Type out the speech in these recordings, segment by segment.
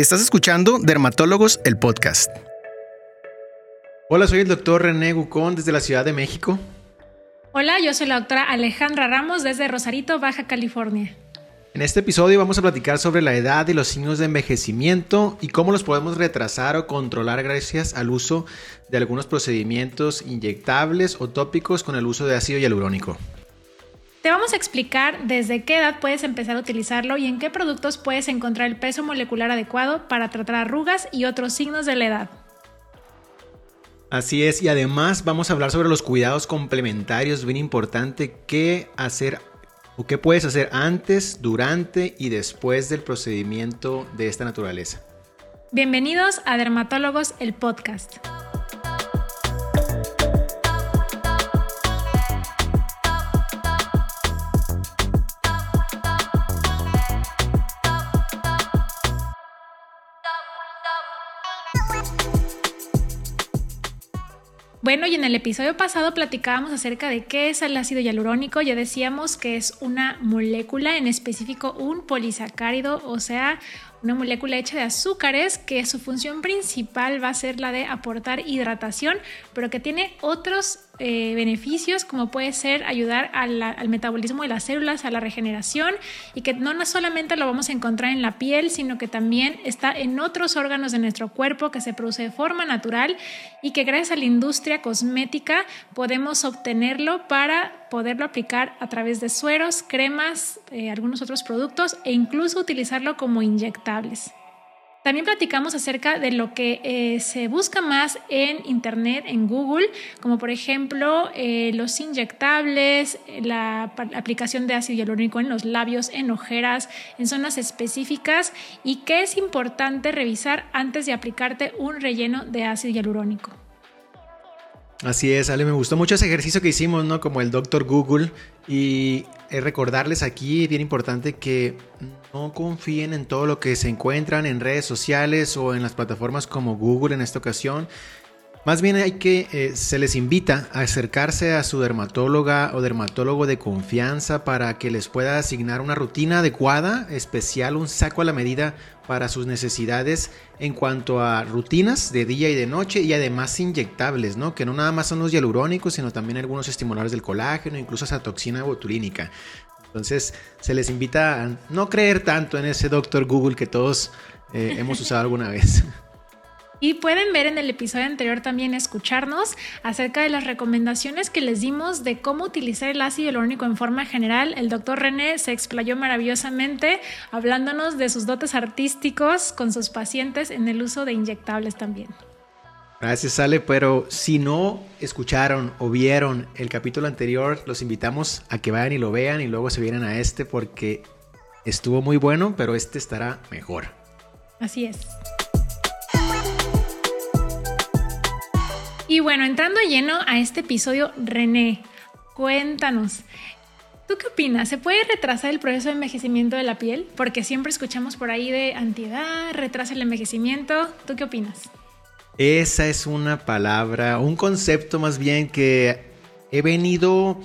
Estás escuchando Dermatólogos, el podcast. Hola, soy el doctor René Gucón desde la Ciudad de México. Hola, yo soy la doctora Alejandra Ramos desde Rosarito, Baja California. En este episodio vamos a platicar sobre la edad y los signos de envejecimiento y cómo los podemos retrasar o controlar gracias al uso de algunos procedimientos inyectables o tópicos con el uso de ácido hialurónico. Te vamos a explicar desde qué edad puedes empezar a utilizarlo y en qué productos puedes encontrar el peso molecular adecuado para tratar arrugas y otros signos de la edad. Así es, y además vamos a hablar sobre los cuidados complementarios, bien importante, qué hacer o qué puedes hacer antes, durante y después del procedimiento de esta naturaleza. Bienvenidos a Dermatólogos, el podcast. Bueno, y en el episodio pasado platicábamos acerca de qué es el ácido hialurónico. Ya decíamos que es una molécula, en específico un polisacárido, o sea, una molécula hecha de azúcares que su función principal va a ser la de aportar hidratación, pero que tiene otros eh, beneficios como puede ser ayudar al metabolismo de las células, a la regeneración y que no, solamente lo vamos a encontrar en la piel, sino que también está en otros órganos de nuestro cuerpo que se produce de forma natural y que gracias a la industria cosmética podemos obtenerlo para poderlo aplicar a través de sueros, cremas, eh, algunos otros productos e incluso utilizarlo como inyectables. También platicamos acerca de lo que eh, se busca más en Internet, en Google, como por ejemplo eh, los inyectables, la aplicación de ácido hialurónico en los labios, en ojeras, en zonas específicas y qué es importante revisar antes de aplicarte un relleno de ácido hialurónico. Así es, Ale, me gustó mucho ese ejercicio que hicimos, ¿no? Como el Doctor Google. Y eh, recordarles aquí, bien importante, que no confíen en todo lo que se encuentran en redes sociales o en las plataformas como Google en esta ocasión. Más bien hay que, eh, se les invita a acercarse a su dermatóloga o dermatólogo de confianza para que les pueda asignar una rutina adecuada, especial, un saco a la medida para sus necesidades en cuanto a rutinas de día y de noche y además inyectables, ¿no? Que no nada más son los hialurónicos, sino también algunos estimuladores del colágeno, incluso esa toxina botulínica. Entonces se les invita a no creer tanto en ese doctor Google que todos eh, hemos usado alguna vez. Y pueden ver en el episodio anterior también escucharnos acerca de las recomendaciones que les dimos de cómo utilizar el ácido hialurónico en forma general. El doctor René se explayó maravillosamente hablándonos de sus dotes artísticos con sus pacientes en el uso de inyectables también. Gracias, Ale, pero si no escucharon o vieron el capítulo anterior, los invitamos a que vayan y lo vean y luego se vienen a este porque estuvo muy bueno, pero este estará mejor. Así es. Y bueno, entrando lleno a este episodio, René, cuéntanos, ¿Tú qué opinas? ¿Se puede retrasar el proceso de envejecimiento de la piel? Porque siempre escuchamos por ahí de antiedad, retrasa el envejecimiento. ¿Tú qué opinas? Esa es una palabra, un concepto más bien que he venido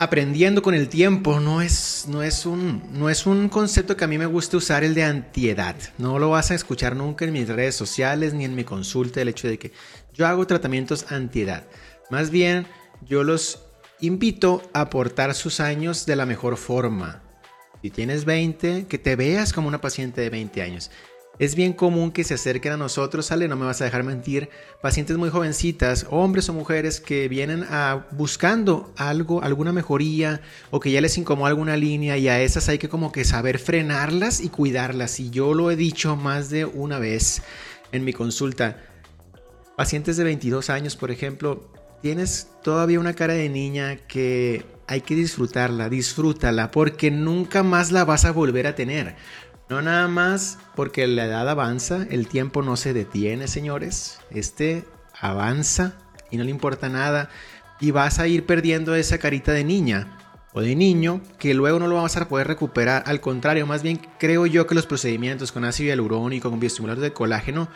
aprendiendo con el tiempo. No es, no, es un, no es un concepto que a mí me guste usar el de antiedad. No lo vas a escuchar nunca en mis redes sociales ni en mi consulta el hecho de que yo hago tratamientos antiedad. Más bien, yo los invito a aportar sus años de la mejor forma. Si tienes 20, que te veas como una paciente de 20 años. Es bien común que se acerquen a nosotros, sale, no me vas a dejar mentir, pacientes muy jovencitas, hombres o mujeres que vienen a buscando algo, alguna mejoría o que ya les incomoda alguna línea y a esas hay que como que saber frenarlas y cuidarlas. Y yo lo he dicho más de una vez en mi consulta. Pacientes de 22 años, por ejemplo, tienes todavía una cara de niña que hay que disfrutarla, disfrútala, porque nunca más la vas a volver a tener. No nada más porque la edad avanza, el tiempo no se detiene, señores. Este avanza y no le importa nada. Y vas a ir perdiendo esa carita de niña o de niño que luego no lo vamos a poder recuperar. Al contrario, más bien creo yo que los procedimientos con ácido hialurónico, con bioestimuladores de colágeno,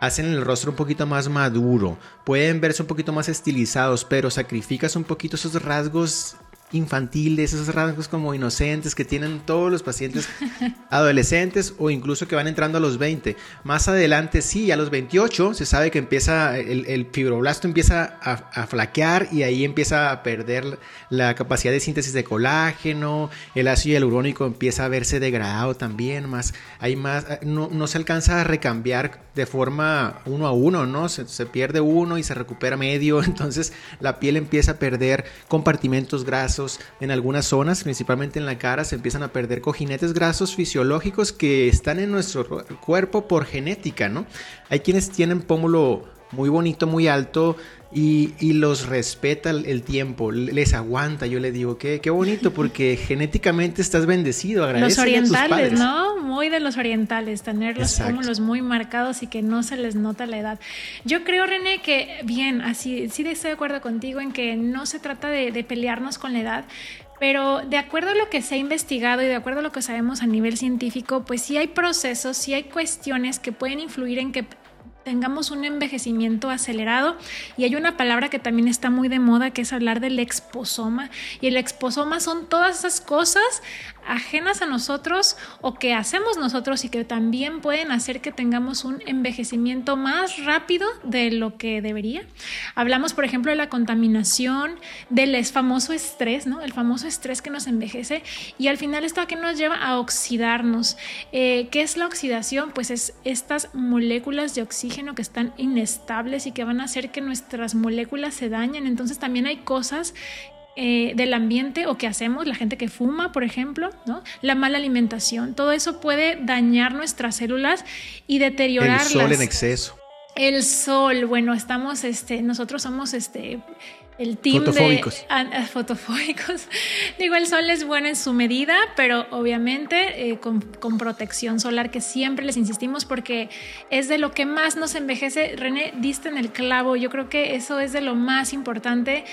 hacen el rostro un poquito más maduro. Pueden verse un poquito más estilizados, pero sacrificas un poquito esos rasgos infantiles, esos rasgos como inocentes que tienen todos los pacientes adolescentes o incluso que van entrando a los 20. Más adelante, sí, a los 28 se sabe que empieza, el, fibroblasto empieza a, flaquear y ahí empieza a perder la capacidad de síntesis de colágeno, el ácido hialurónico empieza a verse degradado también, más, hay más, no, no se alcanza a recambiar de forma uno a uno, ¿no? Se, se pierde uno y se recupera medio, entonces la piel empieza a perder compartimentos grasos en algunas zonas, principalmente en la cara, se empiezan a perder cojinetes grasos fisiológicos que están en nuestro cuerpo por genética, ¿no? Hay quienes tienen pómulo muy bonito, muy alto y, los respeta el, tiempo, les aguanta. Yo le digo, qué, qué bonito, porque genéticamente estás bendecido. Agradece los orientales, ¿no? Muy de los orientales, tener los pómulos muy marcados y que no se les nota la edad. Yo creo, René, que bien, así sí estoy de acuerdo contigo en que no se trata de, de pelearnos con la edad, pero de acuerdo a lo que se ha investigado y de acuerdo a lo que sabemos a nivel científico, pues sí hay procesos, sí hay cuestiones que pueden influir en que tengamos un envejecimiento acelerado. Y hay una palabra que también está muy de moda, que es hablar del exposoma. Y el exposoma son todas esas cosas ajenas a nosotros o que hacemos nosotros y que también pueden hacer que tengamos un envejecimiento más rápido de lo que debería. Hablamos, por ejemplo, de la contaminación, del famoso estrés, ¿no? El famoso estrés que nos envejece y al final esto a qué nos lleva a oxidarnos. Eh, ¿Qué es la oxidación? Pues es estas moléculas de oxígeno que están inestables y que van a hacer que nuestras moléculas se dañen. Entonces también hay cosas eh, del ambiente o que hacemos, la gente que fuma, por ejemplo, ¿no? la mala alimentación, todo eso puede dañar nuestras células y deteriorarlas. El sol en exceso. El sol, bueno, estamos, este, nosotros somos, este, el team fotofóbicos. de ah, fotofóbicos. Digo, el sol es bueno en su medida, pero obviamente eh, con, protección solar, que siempre les insistimos porque es de lo que más nos envejece. René, diste en el clavo, yo creo que eso es de lo más importante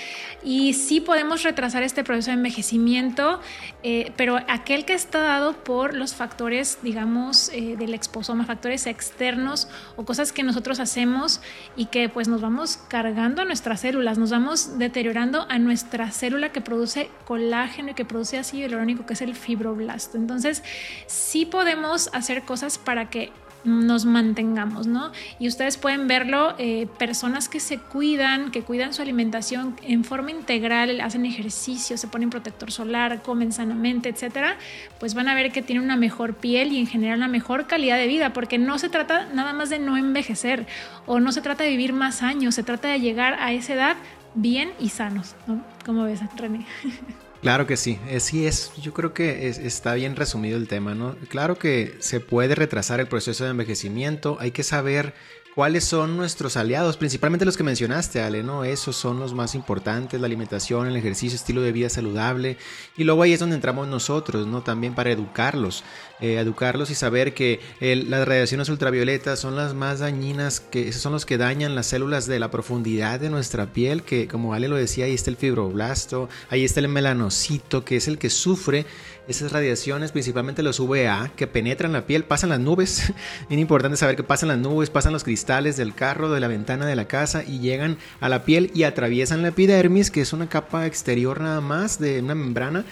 y sí podemos retrasar este proceso de envejecimiento, eh, pero aquel que está dado por los factores, digamos, eh, del exposoma, factores externos o cosas que nosotros hacemos y que pues nos vamos cargando nuestras células, nos vamos deteriorando a nuestra célula que produce colágeno y que produce ácido hialurónico, que es el fibroblasto. Entonces, sí podemos hacer cosas para que nos mantengamos, ¿no? Y ustedes pueden verlo, eh, personas que se cuidan, que cuidan su alimentación en forma integral, hacen ejercicio, se ponen protector solar, comen sanamente, etcétera, pues van a ver que tienen una mejor piel y en general una mejor calidad de vida, porque no se trata nada más de no envejecer o no se trata de vivir más años, se trata de llegar a esa edad bien y sanos, ¿no? ¿Cómo ves, René? Claro que sí, eh, sí es, yo creo que está bien resumido el tema, ¿no? Claro que se puede retrasar el proceso de envejecimiento, hay que saber cuáles son nuestros aliados, principalmente los que mencionaste, Ale, ¿no? Esos son los más importantes, la alimentación, el ejercicio, estilo de vida saludable. Y luego ahí es donde entramos nosotros, ¿no? También para educarlos, eh, educarlos y saber que las radiaciones ultravioletas son las más dañinas, que esos son los que dañan las células de la profundidad de nuestra piel, que como Ale lo decía, ahí está el fibroblasto, ahí está el melanocito, que es el que sufre esas radiaciones, principalmente los UVA, que penetran la piel, pasan las nubes. es importante saber que pasan las nubes, pasan los cristales del carro, de la ventana de la casa y llegan a la piel y atraviesan la epidermis, que es una capa exterior nada más de una membrana,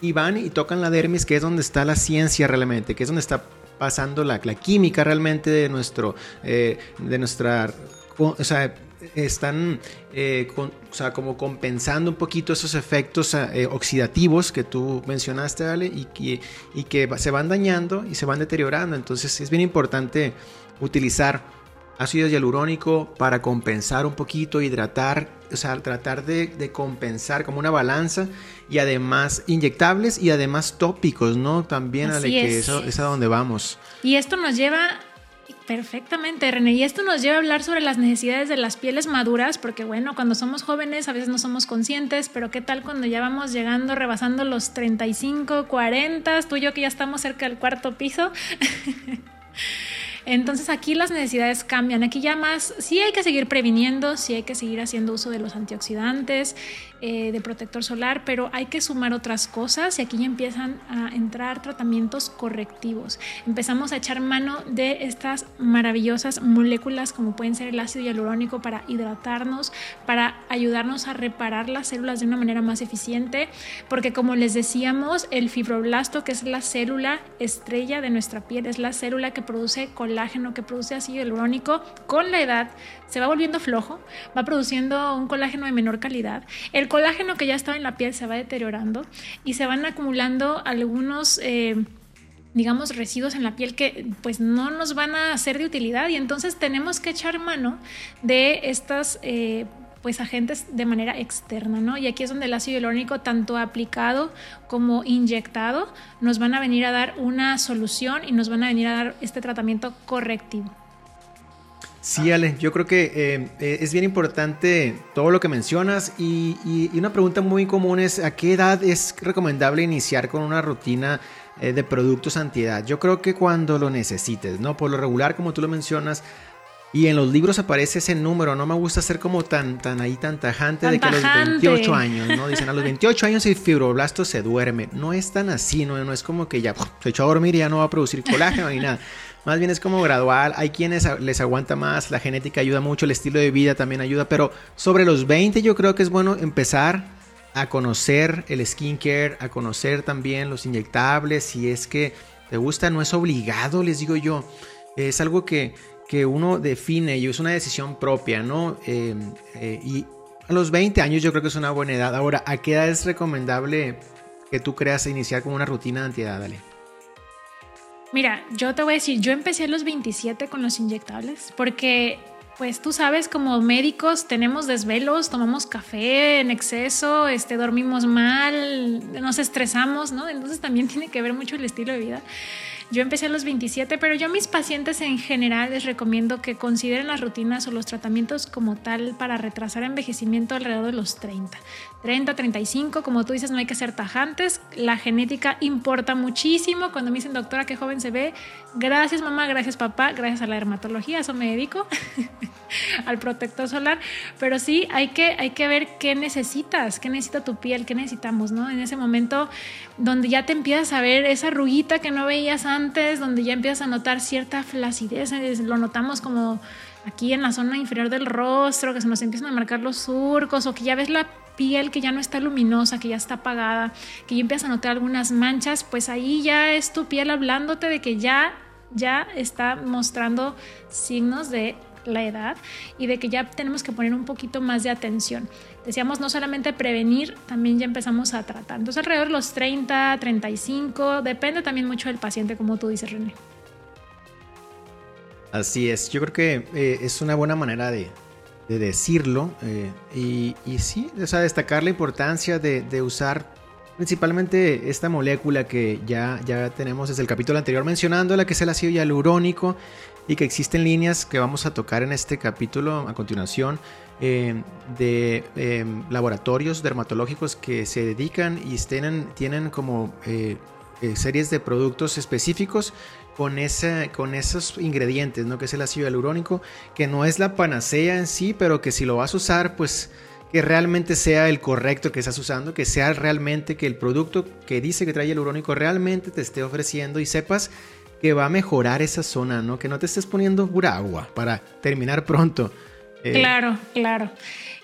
y van y tocan la dermis, que es donde está la ciencia realmente, que es donde está pasando la, la química realmente de nuestro, eh, de nuestra, o sea, están eh, o sea, como compensando un poquito esos efectos eh, oxidativos que tú mencionaste, Ale, y que, y que se van dañando y se van deteriorando. Entonces es bien importante utilizar ácido hialurónico para compensar un poquito, hidratar, o sea, tratar de, de, compensar como una balanza y además inyectables y además tópicos, ¿no? También, Ale, que eso es a donde vamos. Y esto nos lleva Perfectamente, René. Y esto nos lleva a hablar sobre las necesidades de las pieles maduras, porque bueno, cuando somos jóvenes a veces no somos conscientes, pero ¿qué tal cuando ya vamos llegando, rebasando los 35, 40, tú y yo que ya estamos cerca del cuarto piso? Entonces aquí las necesidades cambian. Aquí ya más, sí hay que seguir previniendo, sí hay que seguir haciendo uso de los antioxidantes, eh, de protector solar, pero hay que sumar otras cosas y aquí ya empiezan a entrar tratamientos correctivos. Empezamos a echar mano de estas maravillosas moléculas como pueden ser el ácido hialurónico para hidratarnos, para ayudarnos a reparar las células de una manera más eficiente, porque como les decíamos, el fibroblasto, que es la célula estrella de nuestra piel, es la célula que produce colágeno, que produce ácido hialurónico, con la edad se va volviendo flojo, va produciendo un colágeno de menor calidad. El colágeno que ya estaba en la piel se va deteriorando y se van acumulando algunos... Eh, digamos, residuos en la piel que pues no nos van a ser de utilidad y entonces tenemos que echar mano de estas eh, pues agentes de manera externa, ¿no? Y aquí es donde el ácido hialurónico, tanto aplicado como inyectado, nos van a venir a dar una solución y nos van a venir a dar este tratamiento correctivo. Sí, Ale, yo creo que eh, eh, es bien importante todo lo que mencionas y, una pregunta muy común es ¿a qué edad es recomendable iniciar con una rutina eh, de productos antiedad? Yo creo que cuando lo necesites, ¿no? Por lo regular, como tú lo mencionas, y en los libros aparece ese número, no me gusta ser como tan, tan ahí, tan tajante de que a los 28 años, ¿no? Dicen a los 28 años el fibroblasto se duerme. No es tan así, no, no es como que ya se echó a dormir y ya no va a producir colágeno ni nada. Más bien es como gradual. Hay quienes les aguanta más, la genética ayuda mucho, el estilo de vida también ayuda, pero sobre los 20 yo creo que es bueno empezar a conocer el skincare, a conocer también los inyectables. Si es que te gusta, no es obligado, les digo yo. Es algo que, que uno define y es una decisión propia, ¿no? Eh, eh, y a los 20 años yo creo que es una buena edad. Ahora, ¿a qué edad es recomendable que tú creas iniciar con una rutina de antiedad? Dale. Mira, yo te voy a decir, yo empecé a los 27 con los inyectables porque pues tú sabes, como médicos tenemos desvelos, tomamos café en exceso, este, dormimos mal, nos estresamos, ¿no? Entonces también tiene que ver mucho el estilo de vida. Yo empecé a los 27, pero yo a mis pacientes en general les recomiendo que consideren las rutinas o los tratamientos como tal para retrasar envejecimiento alrededor de los 30. 30, 35, como tú dices, no hay que ser tajantes. La genética importa muchísimo. Cuando me dicen, doctora, qué joven se ve, gracias mamá, gracias papá, gracias a la dermatología, eso me dedico, al protector solar. Pero sí, hay que, hay que ver qué necesitas, qué necesita tu piel, qué necesitamos, ¿no? En ese momento donde ya te empiezas a ver esa ruguita que no veías antes, donde ya empiezas a notar cierta flacidez, lo notamos como aquí en la zona inferior del rostro, que se nos empiezan a marcar los surcos o que ya ves la piel que ya no está luminosa, que ya está apagada, que ya empiezas a notar algunas manchas, pues ahí ya es tu piel hablándote de que ya ya está mostrando signos de la edad y de que ya tenemos que poner un poquito más de atención. Decíamos no solamente prevenir, también ya empezamos a tratar. Entonces alrededor de los 30, 35, depende también mucho del paciente, como tú dices, René. Así es, yo creo que eh, es una buena manera de, decirlo eh, y, sí, o sea, destacar la importancia de, de, usar principalmente esta molécula que ya, ya tenemos desde el capítulo anterior mencionando, la que es el ácido hialurónico y que existen líneas que vamos a tocar en este capítulo a continuación eh, de eh, laboratorios dermatológicos que se dedican y tienen, tienen como eh, series de productos específicos con, ese, con esos ingredientes, ¿no? que es el ácido hialurónico, que no es la panacea en sí, pero que si lo vas a usar, pues que realmente sea el correcto que estás usando, que sea realmente que el producto que dice que trae hialurónico realmente te esté ofreciendo y sepas que va a mejorar esa zona, ¿no? Que no te estés poniendo pura agua para terminar pronto. Eh, claro, claro.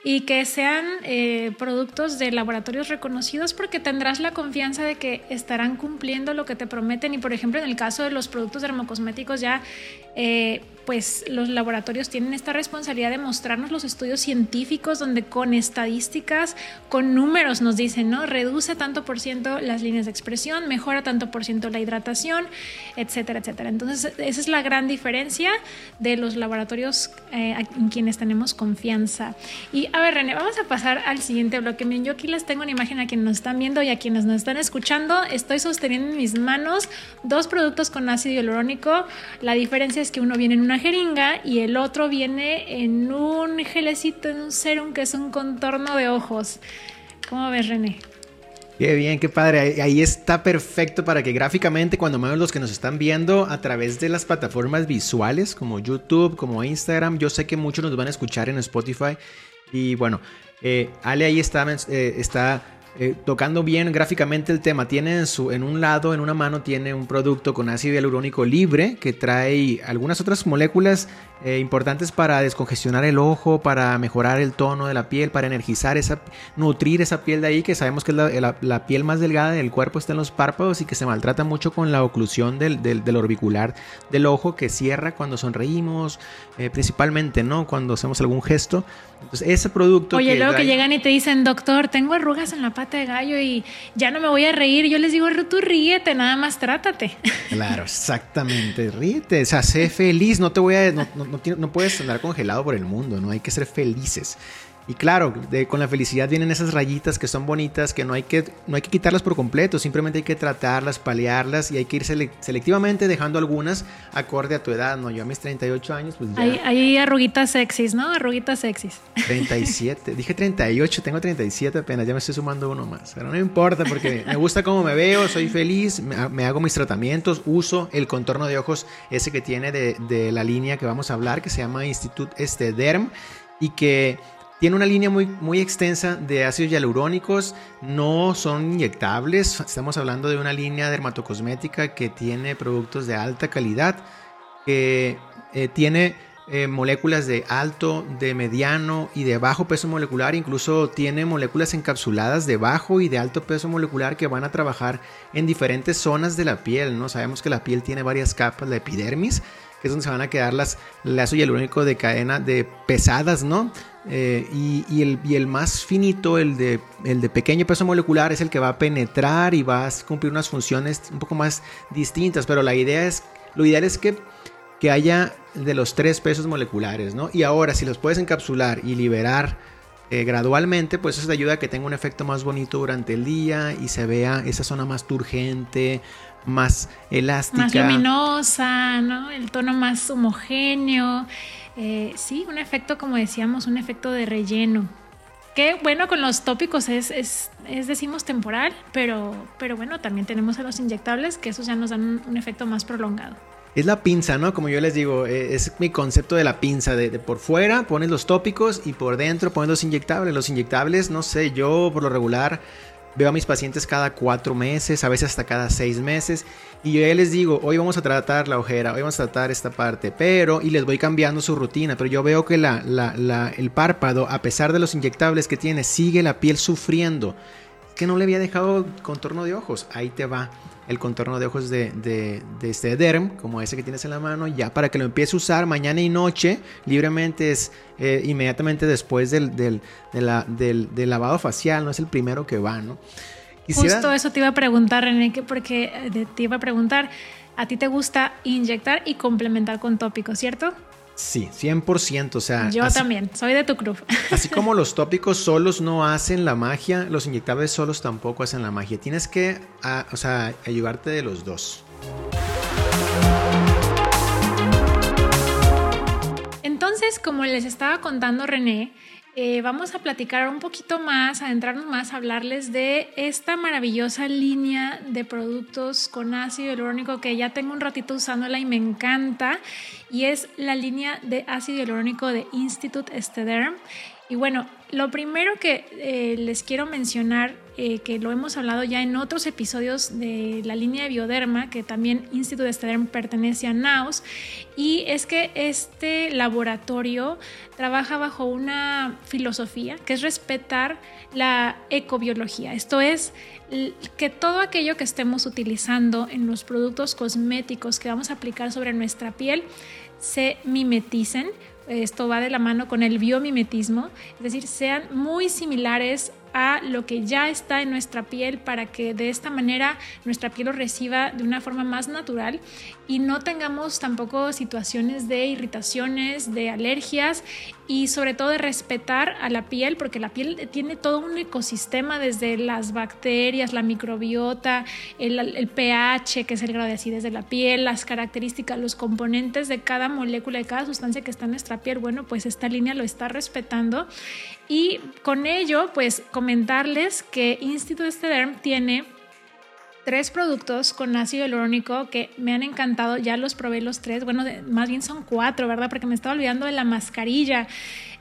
Y que sean eh, productos de laboratorios reconocidos porque tendrás la confianza de que estarán cumpliendo lo que te prometen. Y por ejemplo, en el caso de los productos dermocosméticos ya eh, pues los laboratorios tienen esta responsabilidad de mostrarnos los estudios científicos donde con estadísticas, con números nos dicen, ¿no? Reduce tanto por ciento las líneas de expresión, mejora tanto por ciento la hidratación, etcétera, etcétera. Entonces, esa es la gran diferencia de los laboratorios eh, en quienes tenemos confianza. Y a ver, René, vamos a pasar al siguiente bloque. Miren, yo aquí les tengo una imagen a quienes nos están viendo y a quienes nos están escuchando. Estoy sosteniendo en mis manos dos productos con ácido hialurónico. La diferencia es que uno viene en jeringa y el otro viene en un gelecito, en un serum que es un contorno de ojos. ¿Cómo ves, René? Qué bien, qué padre. Ahí está perfecto para que gráficamente, cuando menos los que nos están viendo a través de las plataformas visuales como YouTube, como Instagram, yo sé que muchos nos van a escuchar en Spotify. Y bueno, Eh, Ale ahí está, eh, está eh, tocando bien gráficamente el tema. Tiene en, su, en un lado, en una mano, tiene un producto con ácido hialurónico libre que trae algunas otras moléculas eh, importantes para descongestionar el ojo, para mejorar el tono de la piel, para energizar esa, nutrir esa piel de ahí, que sabemos que es la, piel más delgada del cuerpo, está en los párpados y que se maltrata mucho con la oclusión del, del, orbicular del ojo que cierra cuando sonreímos, eh, principalmente, ¿no? Cuando hacemos algún gesto. Entonces, ese producto. Oye, luego que llegan y te dicen, doctor, tengo arrugas en la pata de gallo y ya no me voy a reír. Yo les digo, tú ríete, nada más trátate. Claro, exactamente, ríete. O sea, sé feliz, no te voy a. No, no, puedes andar congelado por el mundo, ¿no? Hay que ser felices. Y claro, con la felicidad vienen esas rayitas que son bonitas, que no hay que, no hay que quitarlas por completo, simplemente hay que tratarlas, paliarlas y hay que ir selectivamente dejando algunas acorde a tu edad, ¿no? Yo a mis 38 años, pues ya. Hay, arruguitas sexys, ¿no? Arruguitas sexys. 37, dije 38, tengo 37 apenas, ya me estoy sumando uno más, pero no importa porque me gusta cómo me veo, soy feliz, me, hago mis tratamientos, uso el contorno de ojos ese que tiene de, de la línea que vamos a hablar, que se llama Institut Este Derm y que tiene una línea muy, muy extensa de ácidos hialurónicos, no son inyectables, estamos hablando de una línea dermatocosmética que tiene productos de alta calidad, que eh, tiene eh, moléculas de alto, de mediano y de bajo peso molecular, incluso tiene moléculas encapsuladas de bajo y de alto peso molecular que van a trabajar en diferentes zonas de la piel, ¿no? Sabemos que la piel tiene varias capas, la epidermis, que es donde se van a quedar las, el ácido hialurónico de cadena de pesadas, ¿no? Eh, y, el, el, más finito, el de, el de pequeño peso molecular, es el que va a penetrar y va a cumplir unas funciones un poco más distintas. Pero la idea es, lo ideal es que, que haya de los tres pesos moleculares, ¿no? Y ahora, si los puedes encapsular y liberar eh, gradualmente, pues eso te ayuda a que tenga un efecto más bonito durante el día y se vea esa zona más turgente, más elástica. Más luminosa, ¿no? El tono más homogéneo. Eh, sí, un efecto, como decíamos, un efecto de relleno. Que bueno, con los tópicos es, es, decimos, temporal, pero, pero bueno, también tenemos a los inyectables que esos ya nos dan un, efecto más prolongado. Es la pinza, ¿no? Como yo les digo, eh, es mi concepto de la pinza. De, de, por fuera pones los tópicos y por dentro pones los inyectables. Los inyectables, no sé, yo por lo regular Veo a mis pacientes cada cuatro meses, a veces hasta cada seis meses. Y yo ya les digo, hoy vamos a tratar la ojera, hoy vamos a tratar esta parte, pero, y les voy cambiando su rutina, pero yo veo que la, el párpado, a pesar de los inyectables que tiene, sigue la piel sufriendo. Que no le había dejado contorno de ojos, ahí te va el contorno de ojos de, de, este derm, como ese que tienes en la mano, ya para que lo empiece a usar mañana y noche libremente es eh, inmediatamente después del, del, del, lavado facial, no es el primero que va, ¿no? Justo eso te iba a preguntar, René, porque eh, te iba a preguntar, ¿a ti te gusta inyectar y complementar con tópicos, cierto? Sí, 100%. O sea, yo también, soy de tu club. Así como los tópicos solos no hacen la magia, los inyectables solos tampoco hacen la magia. Tienes que, o sea, ayudarte de los dos. Entonces, como les estaba contando René, eh, vamos a platicar un poquito más, adentrarnos más, a hablarles de esta maravillosa línea de productos con ácido hialurónico que ya tengo un ratito usándola y me encanta. Y es la línea de ácido hialurónico de Institute Estederm. Y bueno, lo primero que eh, les quiero mencionar, eh, que lo hemos hablado ya en otros episodios de la línea de Bioderma, que también Instituto de pertenece a NAUS, y es que este laboratorio trabaja bajo una filosofía que es respetar la ecobiología. Esto es que todo aquello que estemos utilizando en los productos cosméticos que vamos a aplicar sobre nuestra piel se mimeticen esto va de la mano con el biomimetismo, es decir, sean muy similares lo que ya está en nuestra piel para que de esta manera nuestra piel lo reciba de una forma más natural y no tengamos tampoco situaciones de irritaciones, de alergias y sobre todo de respetar a la piel porque la piel tiene todo un ecosistema desde las bacterias, la microbiota, el, pH que es el grado de acidez de la piel, las características, los componentes de cada molécula, de cada sustancia que está en nuestra piel, bueno pues esta línea lo está respetando y con ello, pues comentarles que Instituto Estederm tiene tres productos con ácido hialurónico que me han encantado. Ya los probé los tres. Bueno, más bien son cuatro, ¿verdad? Porque me estaba olvidando de la mascarilla.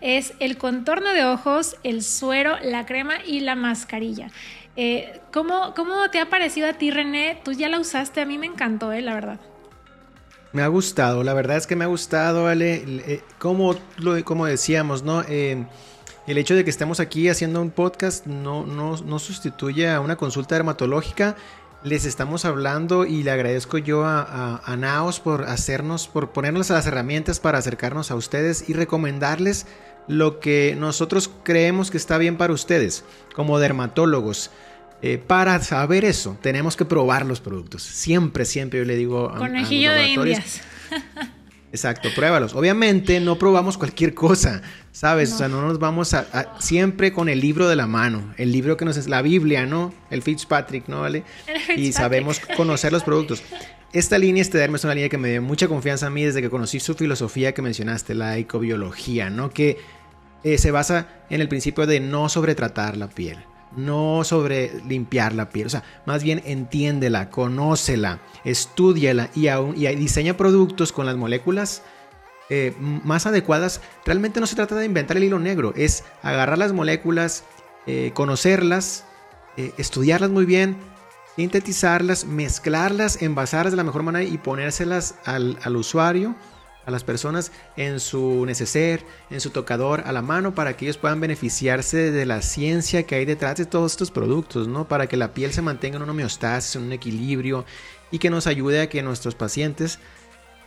Es el contorno de ojos, el suero, la crema y la mascarilla. Eh, ¿cómo, ¿Cómo te ha parecido a ti, René? Tú ya la usaste. A mí me encantó, ¿eh? La verdad. Me ha gustado, la verdad es que me ha gustado, Ale. Eh, como, como decíamos, ¿no? Eh, el hecho de que estemos aquí haciendo un podcast no, no, no sustituye a una consulta dermatológica les estamos hablando y le agradezco yo a, Naos por hacernos, por ponernos las herramientas para acercarnos a ustedes y recomendarles lo que nosotros creemos que está bien para ustedes como dermatólogos. Eh, para saber eso, tenemos que probar los productos. Siempre, siempre yo le digo a, Conejillo de indias. Exacto, pruébalos. Obviamente no probamos cualquier cosa, ¿sabes? O sea, no nos vamos a, Siempre con el libro de la mano, el libro que nos es la Biblia, ¿no? El Fitzpatrick, ¿no? ¿Vale? Y sabemos conocer los productos. Esta línea Estederme es una línea que me dio mucha confianza a mí desde que conocí su filosofía que mencionaste, la ecobiología, ¿no? Que eh, se basa en el principio de no sobretratar la piel no sobre limpiar la piel, o sea, más bien entiéndela, conócela, estudiala y, y diseña productos con las moléculas eh, más adecuadas. Realmente no se trata de inventar el hilo negro, es agarrar las moléculas, eh, conocerlas, eh, estudiarlas muy bien, sintetizarlas, mezclarlas, envasarlas de la mejor manera y ponérselas al usuario a las personas en su neceser, en su tocador, a la mano, para que ellos puedan beneficiarse de la ciencia que hay detrás de todos estos productos, ¿no? Para que la piel se mantenga en una homeostasis, en un equilibrio y que nos ayude a que nuestros pacientes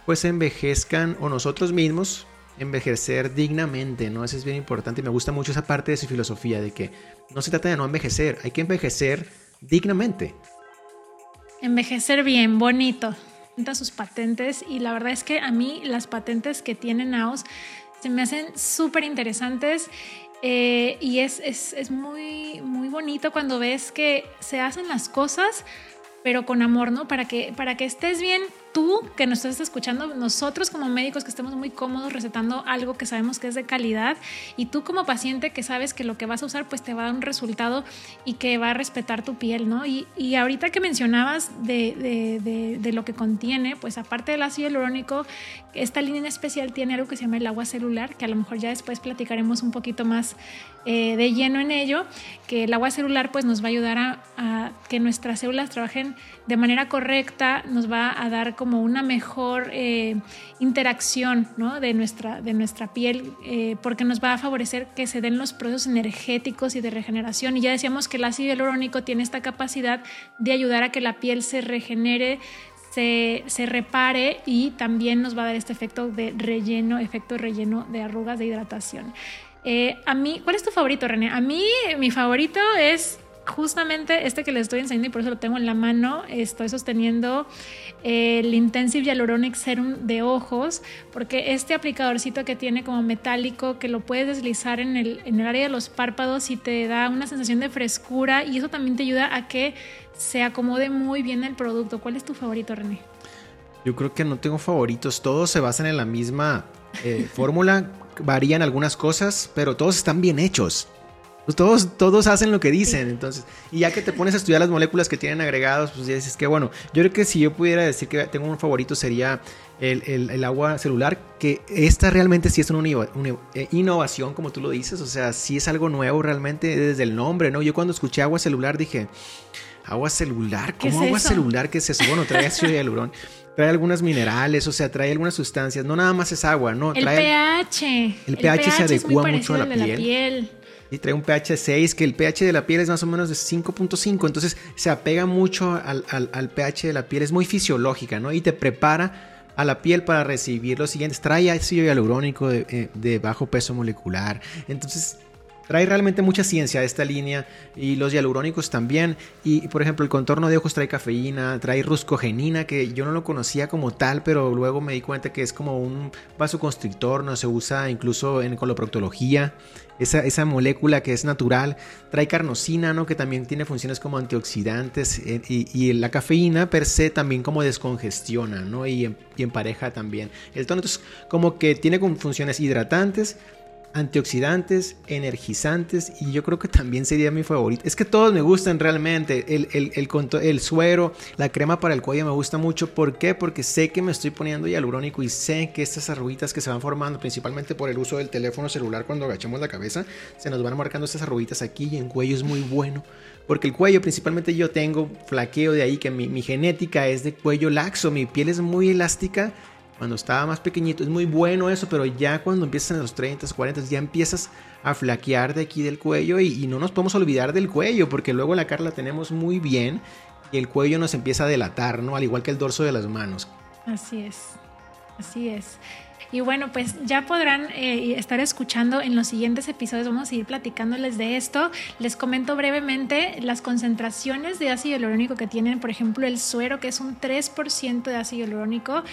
pues envejezcan o nosotros mismos envejecer dignamente, ¿no? Eso es bien importante y me gusta mucho esa parte de su filosofía de que no se trata de no envejecer, hay que envejecer dignamente. Envejecer bien, bonito sus patentes y la verdad es que a mí las patentes que tiene NAOS se me hacen súper interesantes eh, y es, es, es, muy, muy bonito cuando ves que se hacen las cosas pero con amor, ¿no? Para que, para que estés bien tú que nos estás escuchando, nosotros como médicos que estemos muy cómodos recetando algo que sabemos que es de calidad y tú como paciente que sabes que lo que vas a usar pues te va a dar un resultado y que va a respetar tu piel, ¿no? Y, y ahorita que mencionabas de, de, de, lo que contiene, pues aparte del ácido hialurónico, esta línea especial tiene algo que se llama el agua celular, que a lo mejor ya después platicaremos un poquito más eh, de lleno en ello, que el agua celular pues nos va a ayudar a, que nuestras células trabajen de manera correcta, nos va a dar como una mejor eh, interacción de, nuestra, de nuestra piel, eh, porque nos va a favorecer que se den los procesos energéticos y de regeneración. Y ya decíamos que el ácido hialurónico tiene esta capacidad de ayudar a que la piel se regenere, se, se, repare y también nos va a dar este efecto de relleno, efecto relleno de arrugas de hidratación. Eh, a mí, ¿cuál es tu favorito, René? A mí, mi favorito es justamente este que les estoy enseñando y por eso lo tengo en la mano, estoy sosteniendo el Intensive Hyaluronic Serum de ojos, porque este aplicadorcito que tiene como metálico, que lo puedes deslizar en el, en el área de los párpados y te da una sensación de frescura y eso también te ayuda a que se acomode muy bien el producto. ¿Cuál es tu favorito, René? Yo creo que no tengo favoritos, todos se basan en la misma eh, fórmula, varían algunas cosas, pero todos están bien hechos. Todos, todos hacen lo que dicen, entonces, y ya que te pones a estudiar las moléculas que tienen agregados, pues ya dices que bueno, yo creo que si yo pudiera decir que tengo un favorito sería el, agua celular, que esta realmente sí es una, eh, innovación, como tú lo dices, o sea, sí es algo nuevo realmente desde el nombre, ¿no? Yo cuando escuché agua celular dije, agua celular, ¿cómo agua celular? ¿Qué es eso? Bueno, trae ácido hialurón trae algunos minerales, o sea, trae algunas sustancias, no nada más es agua, ¿no? El pH. El, pH, se adecua mucho a la piel y trae un pH 6, que el pH de la piel es más o menos de 5.5, entonces se apega mucho al, pH de la piel, es muy fisiológica, ¿no? Y te prepara a la piel para recibir los siguientes. Trae ácido hialurónico de, eh, de bajo peso molecular, entonces Trae realmente mucha ciencia esta línea y los hialurónicos también. Y por ejemplo, el contorno de ojos trae cafeína, trae ruscogenina, que yo no lo conocía como tal, pero luego me di cuenta que es como un vasoconstrictor, no se usa incluso en coloproctología. Esa, esa, molécula que es natural. Trae carnosina, ¿no? que también tiene funciones como antioxidantes. Eh, y, la cafeína per se también como descongestiona ¿no? y, y empareja también. El tono, entonces, como que tiene funciones hidratantes, antioxidantes, energizantes y yo creo que también sería mi favorito. Es que todos me gustan realmente. El, el, el, suero, la crema para el cuello me gusta mucho. ¿Por qué? Porque sé que me estoy poniendo hialurónico y sé que estas arruguitas que se van formando principalmente por el uso del teléfono celular cuando agachamos la cabeza, se nos van marcando estas arruguitas aquí y en cuello es muy bueno. Porque el cuello, principalmente yo tengo flaqueo de ahí, que mi, mi genética es de cuello laxo, mi piel es muy elástica cuando estaba más pequeñito. Es muy bueno eso, pero ya cuando empiezas en los 30, 40, ya empiezas a flaquear de aquí del cuello y, no nos podemos olvidar del cuello, porque luego la cara la tenemos muy bien y el cuello nos empieza a delatar, ¿no? Al igual que el dorso de las manos. Así es, así es. Y bueno, pues ya podrán eh, estar escuchando en los siguientes episodios. Vamos a ir platicándoles de esto. Les comento brevemente las concentraciones de ácido hialurónico que tienen, por ejemplo, el suero, que es un 3% de ácido hialurónico.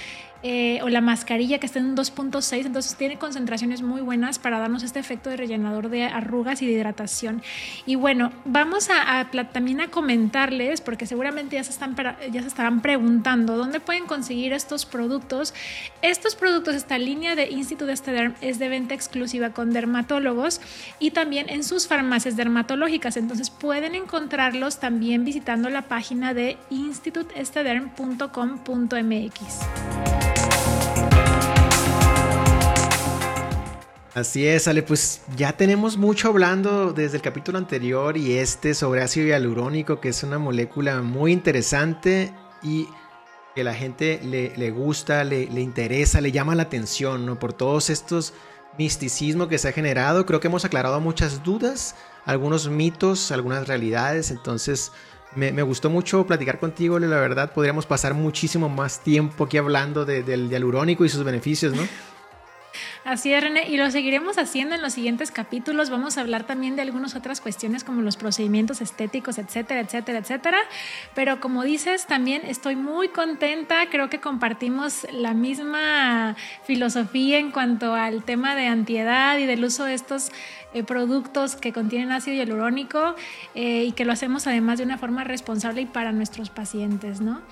Eh, o la mascarilla que está en un 2.6, entonces tiene concentraciones muy buenas para darnos este efecto de rellenador de arrugas y de hidratación. Y bueno, vamos a, también a comentarles, porque seguramente ya se, están, ya se estarán preguntando dónde pueden conseguir estos productos. Estos productos, esta línea de Instituto Estederm es de venta exclusiva con dermatólogos y también en sus farmacias dermatológicas, entonces pueden encontrarlos también visitando la página de institutestederm.com.mx. Así es, Ale, pues ya tenemos mucho hablando desde el capítulo anterior y este sobre ácido hialurónico, que es una molécula muy interesante y que la gente le, gusta, le, interesa, le llama la atención, ¿no? Por todos estos misticismo que se ha generado, creo que hemos aclarado muchas dudas, algunos mitos, algunas realidades, entonces me, gustó mucho platicar contigo, la verdad, podríamos pasar muchísimo más tiempo aquí hablando del hialurónico y sus beneficios, ¿no? Así es, René, y lo seguiremos haciendo en los siguientes capítulos. Vamos a hablar también de algunas otras cuestiones como los procedimientos estéticos, etcétera, etcétera, etcétera. Pero como dices, también estoy muy contenta. Creo que compartimos la misma filosofía en cuanto al tema de antiedad y del uso de estos eh, productos que contienen ácido hialurónico eh, y que lo hacemos además de una forma responsable y para nuestros pacientes, ¿no?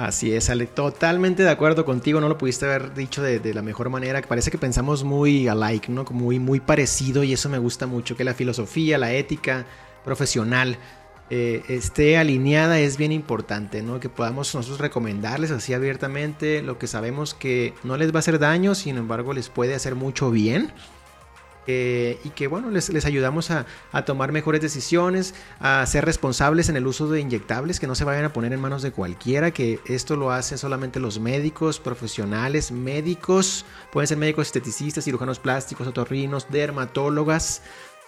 Así es, Ale, totalmente de acuerdo contigo, no lo pudiste haber dicho de, la mejor manera, parece que pensamos muy alike, ¿no? Muy, muy parecido y eso me gusta mucho, que la filosofía, la ética profesional eh, esté alineada es bien importante, ¿no? Que podamos nosotros recomendarles así abiertamente lo que sabemos que no les va a hacer daño, sin embargo les puede hacer mucho bien y que bueno, les, ayudamos a, a, tomar mejores decisiones, a ser responsables en el uso de inyectables, que no se vayan a poner en manos de cualquiera, que esto lo hacen solamente los médicos, profesionales, médicos, pueden ser médicos esteticistas, cirujanos plásticos, otorrinos, dermatólogas.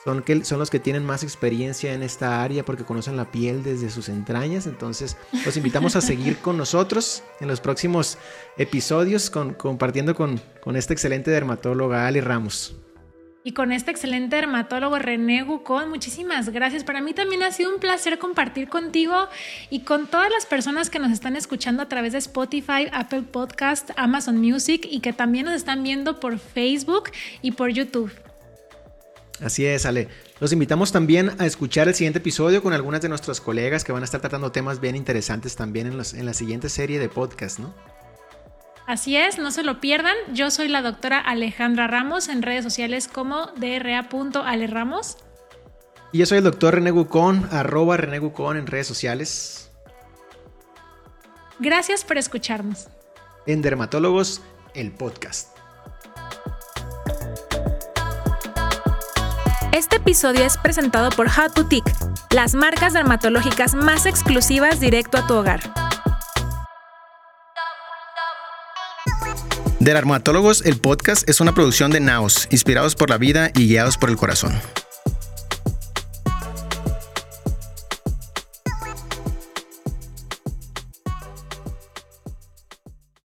Son, que, son los que tienen más experiencia en esta área porque conocen la piel desde sus entrañas. Entonces, los invitamos a seguir con nosotros en los próximos episodios con, compartiendo con, con esta excelente dermatóloga Ali Ramos. Y con este excelente dermatólogo René Gucón, muchísimas gracias. Para mí también ha sido un placer compartir contigo y con todas las personas que nos están escuchando a través de Spotify, Apple Podcast, Amazon Music y que también nos están viendo por Facebook y por YouTube. Así es, Ale. Los invitamos también a escuchar el siguiente episodio con algunas de nuestros colegas que van a estar tratando temas bien interesantes también en, en la siguiente serie de podcast, ¿no? Así es, no se lo pierdan. Yo soy la doctora Alejandra Ramos en redes sociales como dra.aleramos. Y yo soy el doctor René Gucón, arroba René Gucón en redes sociales. Gracias por escucharnos. En Dermatólogos, el podcast. Este episodio es presentado por Hot Boutique, las marcas dermatológicas más exclusivas directo a tu hogar. Dermatólogos, el podcast es una producción de Naos, inspirados por la vida y guiados por el corazón.